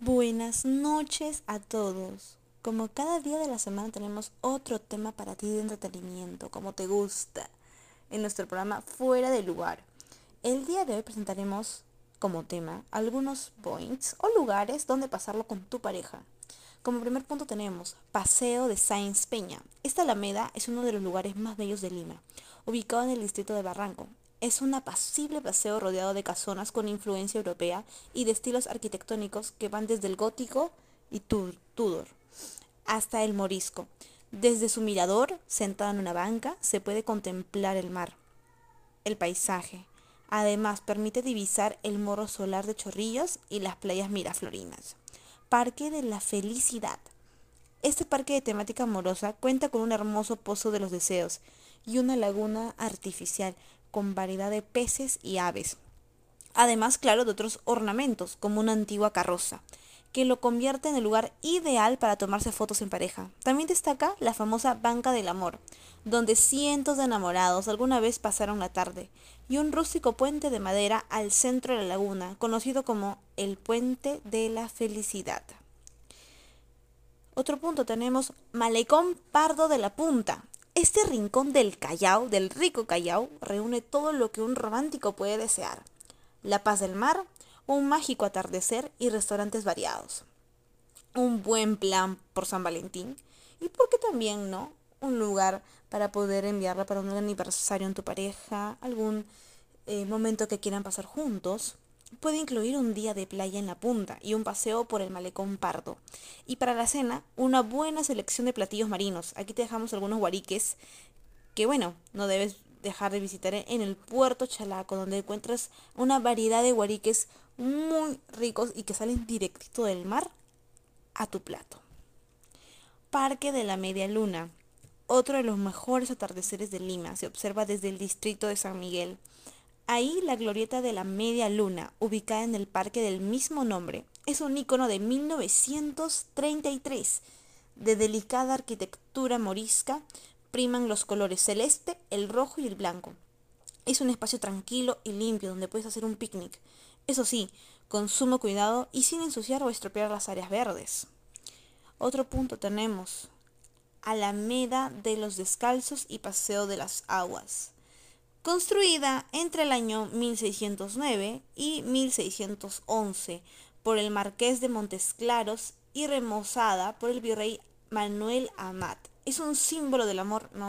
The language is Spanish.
Buenas noches a todos. Como cada día de la semana tenemos otro tema para ti de entretenimiento, como te gusta, en nuestro programa Fuera de Lugar. El día de hoy presentaremos como tema algunos points o lugares donde pasarlo con tu pareja. Como primer punto tenemos Paseo de Sáenz Peña. Esta alameda es uno de los lugares más bellos de Lima, ubicado en el distrito de Barranco. Es un apacible paseo rodeado de casonas con influencia europea y de estilos arquitectónicos que van desde el gótico y Tudor hasta el morisco. Desde su mirador, sentado en una banca, se puede contemplar el mar, el paisaje. Además, permite divisar el morro solar de Chorrillos y las playas miraflorinas. Parque de la Felicidad. Este parque de temática amorosa cuenta con un hermoso pozo de los deseos y una laguna artificial con variedad de peces y aves. Además, claro, de otros ornamentos, como una antigua carroza, que lo convierte en el lugar ideal para tomarse fotos en pareja. También destaca la famosa Banca del Amor, donde cientos de enamorados alguna vez pasaron la tarde, y un rústico puente de madera al centro de la laguna, conocido como el Puente de la Felicidad. Otro punto tenemos Malecón Pardo de la Punta, este rincón del Callao, del rico Callao, reúne todo lo que un romántico puede desear. La paz del mar, un mágico atardecer y restaurantes variados. Un buen plan por San Valentín y porque también, ¿no? Un lugar para poder enviarla para un aniversario en tu pareja, algún eh, momento que quieran pasar juntos puede incluir un día de playa en la punta y un paseo por el malecón pardo. Y para la cena, una buena selección de platillos marinos. Aquí te dejamos algunos guariques que, bueno, no debes dejar de visitar en el puerto Chalaco, donde encuentras una variedad de guariques muy ricos y que salen directito del mar a tu plato. Parque de la Media Luna. Otro de los mejores atardeceres de Lima. Se observa desde el distrito de San Miguel. Ahí la glorieta de la media luna, ubicada en el parque del mismo nombre, es un icono de 1933. De delicada arquitectura morisca, priman los colores celeste, el rojo y el blanco. Es un espacio tranquilo y limpio donde puedes hacer un picnic. Eso sí, con sumo cuidado y sin ensuciar o estropear las áreas verdes. Otro punto tenemos Alameda de los Descalzos y Paseo de las Aguas construida entre el año 1609 y 1611 por el marqués de Montesclaros y remozada por el virrey Manuel Amat. Es un símbolo del amor. No